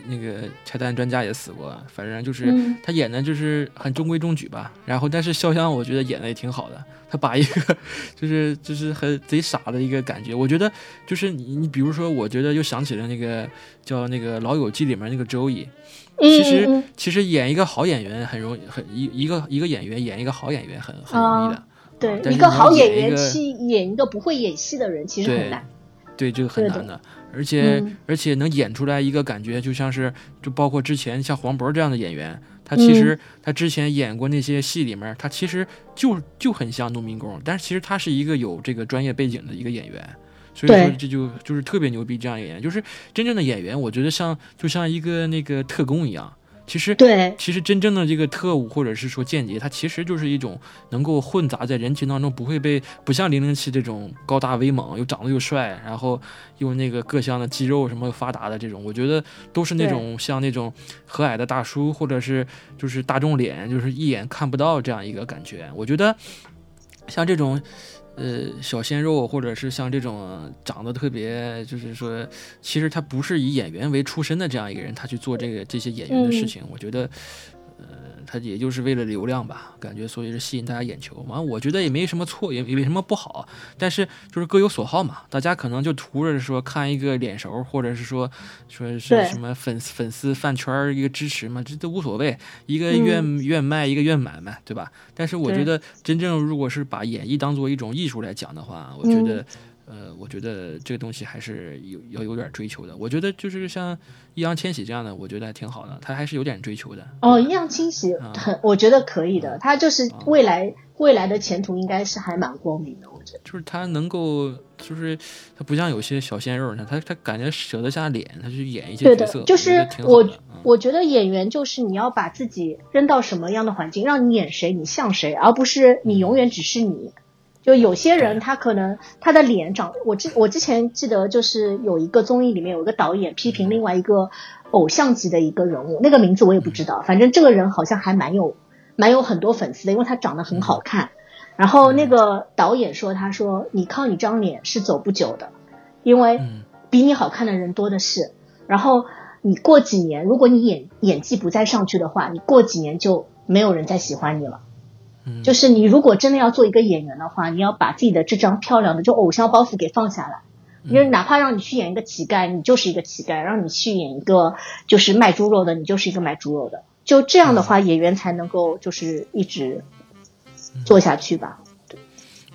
那个拆弹专家也死过，反正就是他演的就是很中规中矩吧。然后，但是潇湘我觉得演的也挺好的。他把一个就是就是很贼傻的一个感觉，我觉得就是你你比如说，我觉得又想起了那个叫那个《老友记》里面那个周易。其实其实演一个好演员很容易，很一一个一个演员演一个好演员很很容易的。对，一个好演员去演一个不会演戏的人，其实很难。对，这个很难的。而且而且能演出来一个感觉，就像是就包括之前像黄渤这样的演员，他其实他之前演过那些戏里面，他其实就就很像农民工，但是其实他是一个有这个专业背景的一个演员，所以说这就就是特别牛逼这样演员，就是真正的演员，我觉得像就像一个那个特工一样。其实，对，其实真正的这个特务或者是说间谍，他其实就是一种能够混杂在人群当中，不会被不像零零七这种高大威猛又长得又帅，然后又那个各项的肌肉什么发达的这种，我觉得都是那种像那种和蔼的大叔，或者是就是大众脸，就是一眼看不到这样一个感觉。我觉得像这种。呃小鲜肉，或者是像这种长得特别，就是说，其实他不是以演员为出身的这样一个人，他去做这个这些演员的事情，我觉得。他也就是为了流量吧，感觉所以是吸引大家眼球。完，我觉得也没什么错，也也没什么不好。但是就是各有所好嘛，大家可能就图着说看一个脸熟，或者是说说是什么粉粉丝饭圈一个支持嘛，这都无所谓。一个愿愿卖，一个愿买嘛，对吧？但是我觉得真正如果是把演绎当做一种艺术来讲的话，我觉得。呃，我觉得这个东西还是有要有点追求的。我觉得就是像易烊千玺这样的，我觉得还挺好的，他还是有点追求的。哦，易烊千玺很，我觉得可以的。他就是未来未来的前途应该是还蛮光明的，我觉得。就是他能够，就是他不像有些小鲜肉，他他他感觉舍得下脸，他去演一些角色，就是我我觉得演员就是你要把自己扔到什么样的环境，让你演谁，你像谁，而不是你永远只是你。就有些人，他可能他的脸长，我之我之前记得就是有一个综艺里面有一个导演批评另外一个偶像级的一个人物，那个名字我也不知道，反正这个人好像还蛮有蛮有很多粉丝的，因为他长得很好看。然后那个导演说，他说你靠你张脸是走不久的，因为比你好看的人多的是。然后你过几年，如果你演演技不再上去的话，你过几年就没有人再喜欢你了。就是你如果真的要做一个演员的话，你要把自己的这张漂亮的就偶像包袱给放下来。因为哪怕让你去演一个乞丐，你就是一个乞丐；让你去演一个就是卖猪肉的，你就是一个卖猪肉的。就这样的话，演员才能够就是一直做下去吧。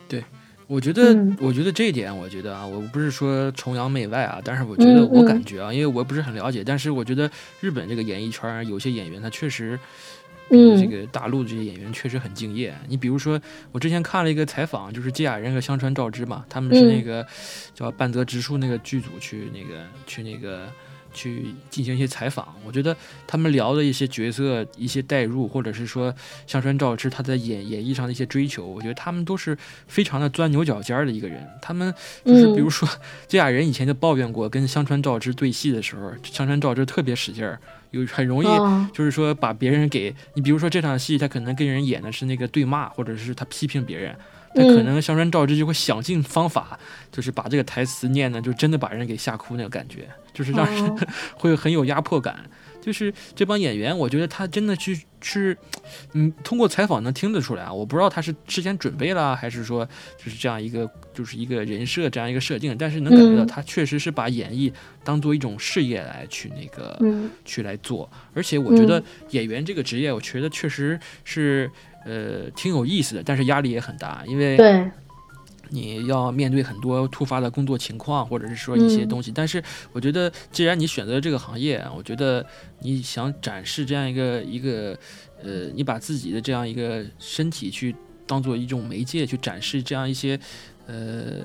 对，我觉得，我觉得这一点，我觉得啊，我不是说崇洋媚外啊，但是我觉得我感觉啊，因为我不是很了解，但是我觉得日本这个演艺圈有些演员他确实。嗯，这个大陆这些演员确实很敬业。你比如说，我之前看了一个采访，就是芥雅人和香川照之嘛，他们是那个叫半泽直树那个剧组去那个去那个去进行一些采访。我觉得他们聊的一些角色、一些代入，或者是说香川照之他在演演绎上的一些追求，我觉得他们都是非常的钻牛角尖的一个人。他们就是比如说，<laughs> 芥雅人以前就抱怨过，跟香川照之对戏的时候，香川照之特别使劲儿。有很容易，就是说把别人给你，比如说这场戏，他可能跟人演的是那个对骂，或者是他批评别人，他可能香川照之就会想尽方法，就是把这个台词念的就真的把人给吓哭那个感觉，就是让人 <laughs> 会很有压迫感。就是这帮演员，我觉得他真的去是，嗯，通过采访能听得出来啊。我不知道他是事先准备了，还是说就是这样一个就是一个人设这样一个设定，但是能感觉到他确实是把演绎当做一种事业来去那个去来做。而且我觉得演员这个职业，我觉得确实是呃挺有意思的，但是压力也很大，因为对。你要面对很多突发的工作情况，或者是说一些东西。但是我觉得，既然你选择这个行业，我觉得你想展示这样一个一个，呃，你把自己的这样一个身体去当做一种媒介去展示这样一些，呃，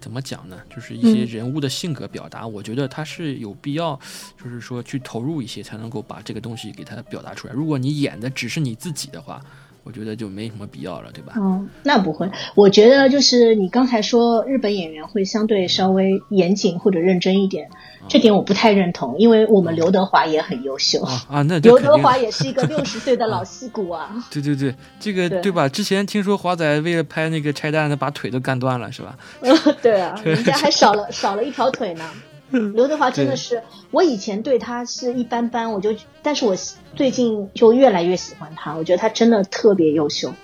怎么讲呢？就是一些人物的性格表达。我觉得它是有必要，就是说去投入一些，才能够把这个东西给它表达出来。如果你演的只是你自己的话。我觉得就没什么必要了，对吧？嗯，那不会。我觉得就是你刚才说日本演员会相对稍微严谨或者认真一点，这点我不太认同，因为我们刘德华也很优秀啊。那 <laughs> 刘德华也是一个六十岁的老戏骨啊。<laughs> 对对对，这个对吧？之前听说华仔为了拍那个拆弹，他把腿都干断了，是吧？<laughs> 对啊，人家还少了少了一条腿呢。<laughs> 刘德华真的是，我以前对他是一般般，我就，但是我最近就越来越喜欢他，我觉得他真的特别优秀，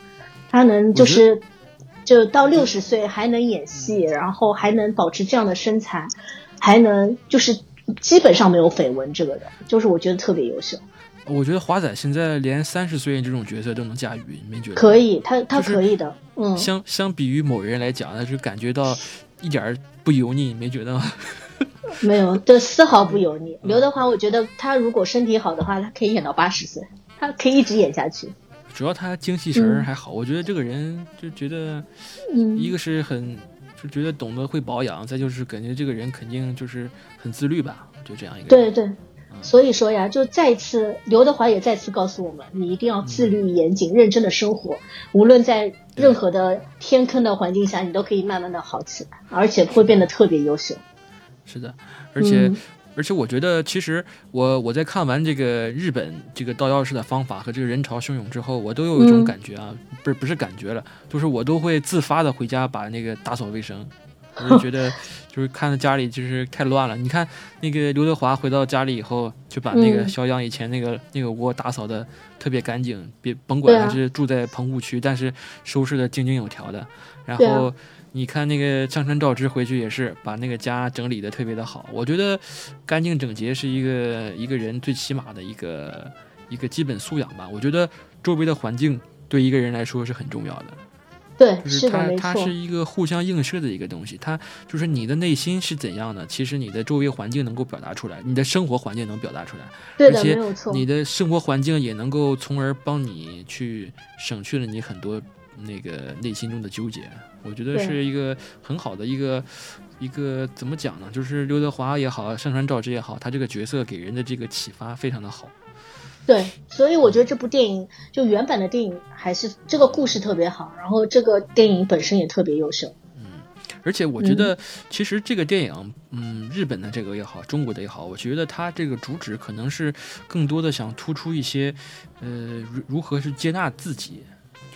他能就是，就到六十岁还能演戏，然后还能保持这样的身材，还能就是基本上没有绯闻，这个人就是我觉得特别优秀。我觉得华仔现在连三十岁这种角色都能驾驭，你没觉得？可以，他他可以的，嗯。相相比于某人来讲，他就感觉到一点不油腻，你没觉得吗？<laughs> 没有，这丝毫不油腻。刘德华，我觉得他如果身体好的话，他可以演到八十岁，他可以一直演下去。主要他精气神还好，我觉得这个人就觉得，一个是很就觉得懂得会保养，再就是感觉这个人肯定就是很自律吧，就这样一个。对对，所以说呀，就再次刘德华也再次告诉我们，你一定要自律、严谨、认真的生活，无论在任何的天坑的环境下，你都可以慢慢的好起来，而且会变得特别优秀。是的，而且而且我觉得，其实我我在看完这个日本这个倒钥匙的方法和这个人潮汹涌之后，我都有一种感觉啊，不是不是感觉了，就是我都会自发的回家把那个打扫卫生。<laughs> 我就觉得，就是看到家里就是太乱了。你看那个刘德华回到家里以后，就把那个肖央以前那个那个窝打扫的特别干净，别甭管他是住在棚户区，但是收拾的井井有条的。然后。你看那个上山照之回去也是把那个家整理的特别的好，我觉得干净整洁是一个一个人最起码的一个一个基本素养吧。我觉得周围的环境对一个人来说是很重要的。对，就是它它是一个互相映射的一个东西。它就是你的内心是怎样的，其实你的周围环境能够表达出来，你的生活环境能表达出来，而且你的生活环境也能够从而帮你去省去了你很多。那个内心中的纠结，我觉得是一个很好的一个一个怎么讲呢？就是刘德华也好，上川照之也好，他这个角色给人的这个启发非常的好。对，所以我觉得这部电影就原版的电影还是这个故事特别好，然后这个电影本身也特别优秀。嗯，而且我觉得其实这个电影，嗯，日本的这个也好，中国的也好，我觉得它这个主旨可能是更多的想突出一些，呃，如如何是接纳自己。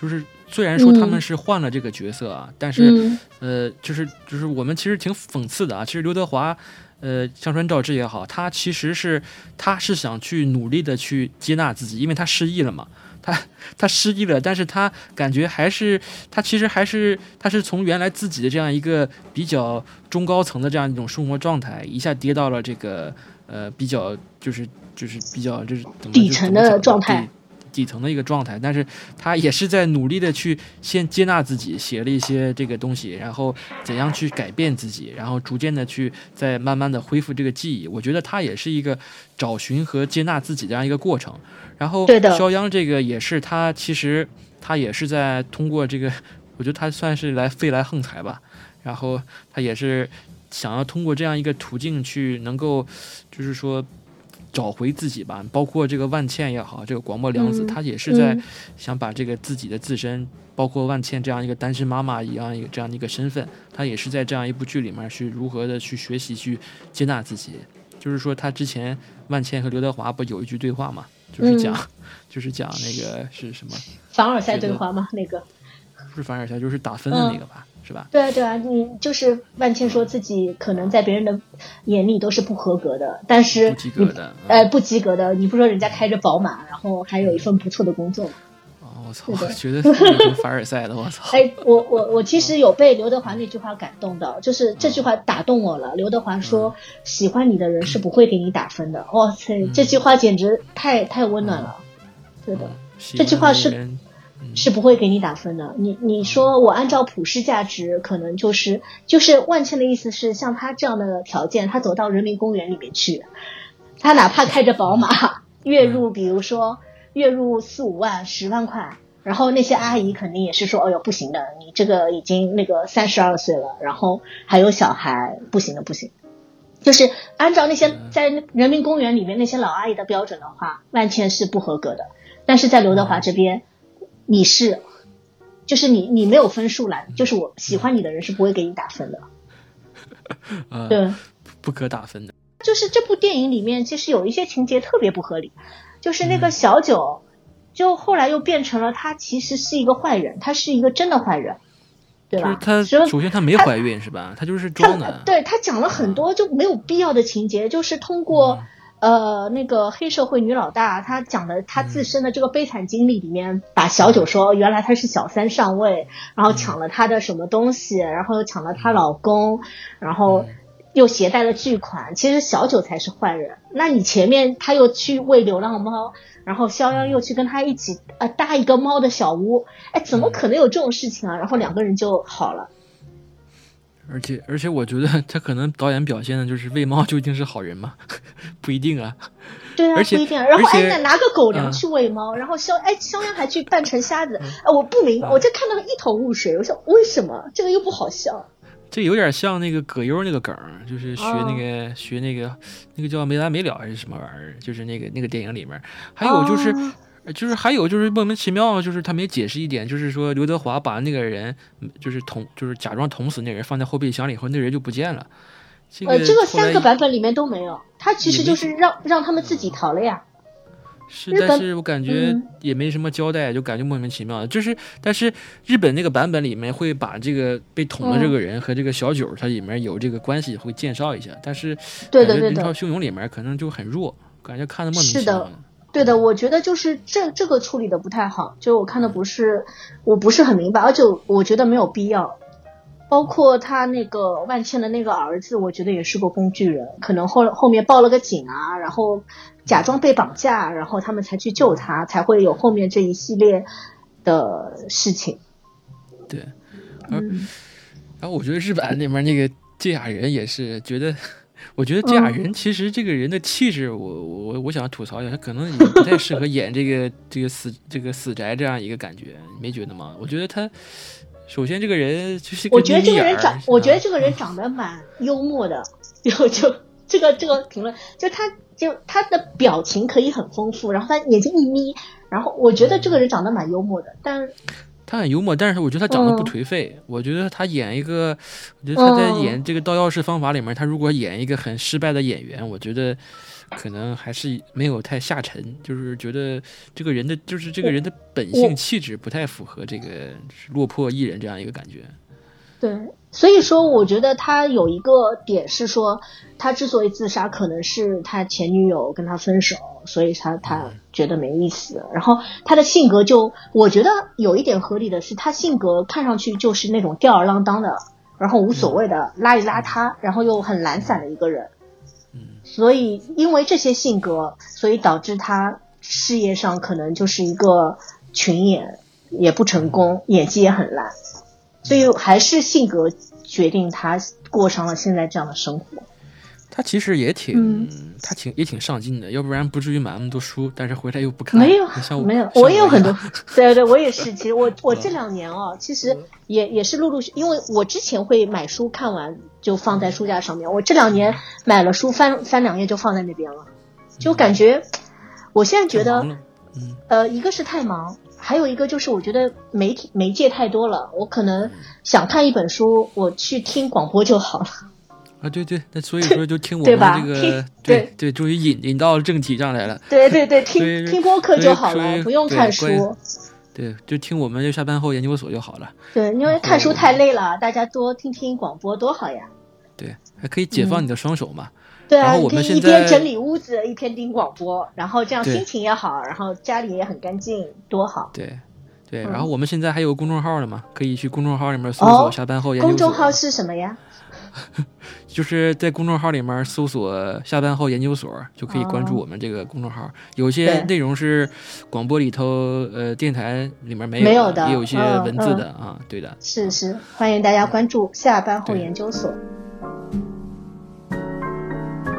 就是虽然说他们是换了这个角色啊，但是呃，就是就是我们其实挺讽刺的啊。其实刘德华，呃，香川照之也好，他其实是他是想去努力的去接纳自己，因为他失忆了嘛。他他失忆了，但是他感觉还是他其实还是他是从原来自己的这样一个比较中高层的这样一种生活状态，一下跌到了这个呃比较就是就是比较就是底层的状态。底层的一个状态，但是他也是在努力的去先接纳自己，写了一些这个东西，然后怎样去改变自己，然后逐渐的去再慢慢的恢复这个记忆。我觉得他也是一个找寻和接纳自己这样一个过程。然后肖央这个也是他其实他也是在通过这个，我觉得他算是来飞来横财吧。然后他也是想要通过这样一个途径去能够，就是说。找回自己吧，包括这个万茜也好，这个广末凉子，她也是在想把这个自己的自身，包括万茜这样一个单身妈妈一样一个这样的一个身份，她也是在这样一部剧里面去如何的去学习去接纳自己。就是说，她之前万茜和刘德华不有一句对话嘛，就是讲，<laughs> 就是讲那个是什么凡尔赛对话吗？那个不是凡尔赛，就是打分的那个吧。是吧？对啊，对啊，你就是万茜说自己可能在别人的眼里都是不合格的，但是不及格的，呃，不及格的。你不说人家开着宝马，然后还有一份不错的工作吗？哦，我操，我觉得挺凡尔赛的，我操。<laughs> 哎，我我我其实有被刘德华那句话感动的，就是这句话打动我了。刘德华说：“喜欢你的人是不会给你打分的。”哇塞，这句话简直太太温暖了。对的，这句话是。是不会给你打分的。你你说我按照普世价值，可能就是就是万茜的意思是，像他这样的条件，他走到人民公园里面去，他哪怕开着宝马，月入比如说月入四五万、十万块，然后那些阿姨肯定也是说，哎呦不行的，你这个已经那个三十二岁了，然后还有小孩，不行的不行。就是按照那些在人民公园里面那些老阿姨的标准的话，万茜是不合格的。但是在刘德华这边。你是，就是你，你没有分数来，就是我喜欢你的人是不会给你打分的，<laughs> 对，不可打分的。就是这部电影里面其实有一些情节特别不合理，就是那个小九，就后来又变成了他其实是一个坏人，他是一个真的坏人，对吧？他首先他没怀孕是吧？他就是装的。对他讲了很多就没有必要的情节，就是通过。呃，那个黑社会女老大，她讲的她自身的这个悲惨经历里面，把小九说原来她是小三上位，然后抢了她的什么东西，然后又抢了她老公，然后又携带了巨款，其实小九才是坏人。那你前面他又去喂流浪猫，然后肖央又去跟他一起呃搭一个猫的小屋，哎，怎么可能有这种事情啊？然后两个人就好了。而且而且，我觉得他可能导演表现的就是喂猫就一定是好人吗？不一定啊。对啊，不一定。然后哎，拿个狗粮去喂猫，然后肖哎肖央还去扮成瞎子。哎，我不明白，我就看到一头雾水。我想为什么这个又不好笑？这有点像那个葛优那个梗，就是学那个学那个那个叫没完没了还是什么玩意儿？就是那个那个电影里面，还有就是。就是还有就是莫名其妙，就是他没解释一点，就是说刘德华把那个人就是捅，就是假装捅死那人放在后备箱里以后，那人就不见了。呃，这个三个版本里面都没有，他其实就是让让他们自己逃了呀。是，但是我感觉也没什么交代，就感觉莫名其妙的。就是，但是日本那个版本里面会把这个被捅的这个人和这个小九，他里面有这个关系会介绍一下。但是，对的对的，人潮汹涌里面可能就很弱，感觉看的莫名其妙。对的，我觉得就是这这个处理的不太好，就我看的不是，我不是很明白，而且我觉得没有必要。包括他那个万茜的那个儿子，我觉得也是个工具人，可能后后面报了个警啊，然后假装被绑架，然后他们才去救他，才会有后面这一系列的事情。对，嗯，然后我觉得日版里面那个芥雅人也是觉得。<laughs> 我觉得这俩人其实这个人的气质，我我我想吐槽一下，他可能也不太适合演这个这个死这个死宅这样一个感觉，你没觉得吗？我觉得他首先这个人就是我觉得这个人长，我觉得这个人长得蛮幽默的，然 <laughs> 后就这个这个评论，就他就他的表情可以很丰富，然后他眼睛一眯，然后我觉得这个人长得蛮幽默的，但。他很幽默，但是我觉得他长得不颓废。我觉得他演一个，我觉得他在演这个《盗钥匙方法》里面，他如果演一个很失败的演员，我觉得可能还是没有太下沉。就是觉得这个人的，就是这个人的本性气质不太符合这个落魄艺人这样一个感觉。对，所以说我觉得他有一个点是说，他之所以自杀，可能是他前女友跟他分手，所以他他觉得没意思。然后他的性格就，我觉得有一点合理的是，他性格看上去就是那种吊儿郎当的，然后无所谓的邋里邋遢，然后又很懒散的一个人。嗯，所以因为这些性格，所以导致他事业上可能就是一个群演，也不成功，演技也很烂。所以还是性格决定他过上了现在这样的生活。他其实也挺，他挺也挺上进的，要不然不至于买那么多书，但是回来又不看。没有，没有，我也有很多。<laughs> 对对，我也是。其实我我这两年哦，其实也也是陆陆续，因为我之前会买书看完就放在书架上面，我这两年买了书翻翻两页就放在那边了，就感觉我现在觉得，呃，一个是太忙。还有一个就是，我觉得媒体媒介太多了，我可能想看一本书，我去听广播就好了。啊，对对，那所以说就听我们这个，对对，终于引引到正题上来了。对对对，听听播客就好了，不用看书。对，就听我们就下班后研究所就好了。对，因为看书太累了，大家多听听广播多好呀。对，还可以解放你的双手嘛。对啊，我们一边整理屋子一边听广播，然后这样心情也好，然后家里也很干净，多好。对，对，然后我们现在还有公众号了嘛？可以去公众号里面搜索“下班后研究所”。公众号是什么呀？<laughs> 就是在公众号里面搜索“下班后研究所”，就可以关注我们这个公众号。有些内容是广播里头，呃，电台里面没有的，也有一些文字的啊。对的，是是，欢迎大家关注“下班后研究所”。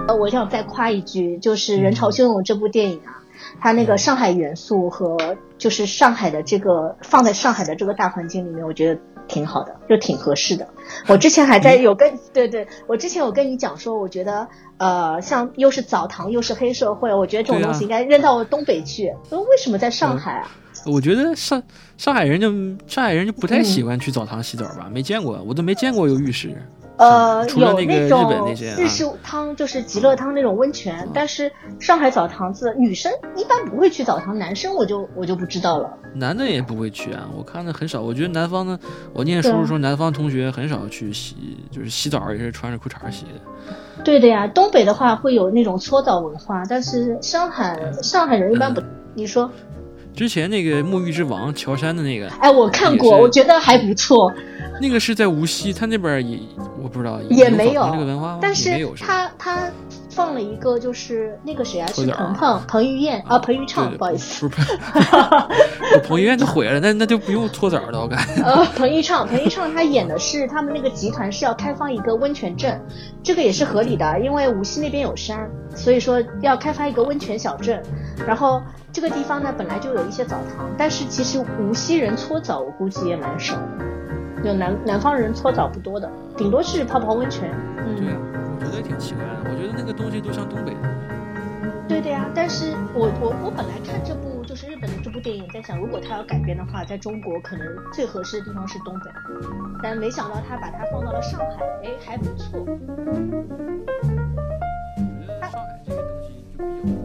呃，我想再夸一句，就是《人潮汹涌》这部电影啊，它那个上海元素和就是上海的这个放在上海的这个大环境里面，我觉得挺好的，就挺合适的。我之前还在有跟对对，我之前有跟你讲说，我觉得呃，像又是澡堂又是黑社会，我觉得这种东西应该扔到东北去。为什么在上海啊？我觉得上上海人就上海人就不太喜欢去澡堂洗澡吧，没见过，我都没见过有浴室。呃，有那种日式汤，就是极乐汤那种温泉，但是上海澡堂子女生一般不会去澡堂，男生我就我就不知道了。男的也不会去啊，我看的很少。我觉得南方呢，我念书的时候，南方同学很少去洗，就是洗澡也是穿着裤衩洗的。对的呀，东北的话会有那种搓澡文化，但是上海上海人一般不，你说。之前那个沐浴之王乔杉的那个，哎，我看过，我觉得还不错。那个是在无锡，他那边也我不知道也没有这个文化，但是他他放了一个就是那个谁啊，是彭彭彭于晏啊，彭昱畅，不好意思，不是，<laughs> 彭于晏就毁了，那那就不用搓澡了，我感觉。呃，彭昱畅，彭昱畅他演的是他们那个集团是要开放一个温泉镇，这个也是合理的，因为无锡那边有山，所以说要开发一个温泉小镇，然后。这个地方呢，本来就有一些澡堂，但是其实无锡人搓澡，我估计也蛮少的。就南南方人搓澡不多的，顶多是泡泡温泉。对，我觉得挺奇怪的。我觉得那个东西都像东北的。对的呀，但是我我我本来看这部就是日本的这部电影，在想如果他要改编的话，在中国可能最合适的地方是东北，但没想到他把它放到了上海，哎，还不错。上海这个东西就比较。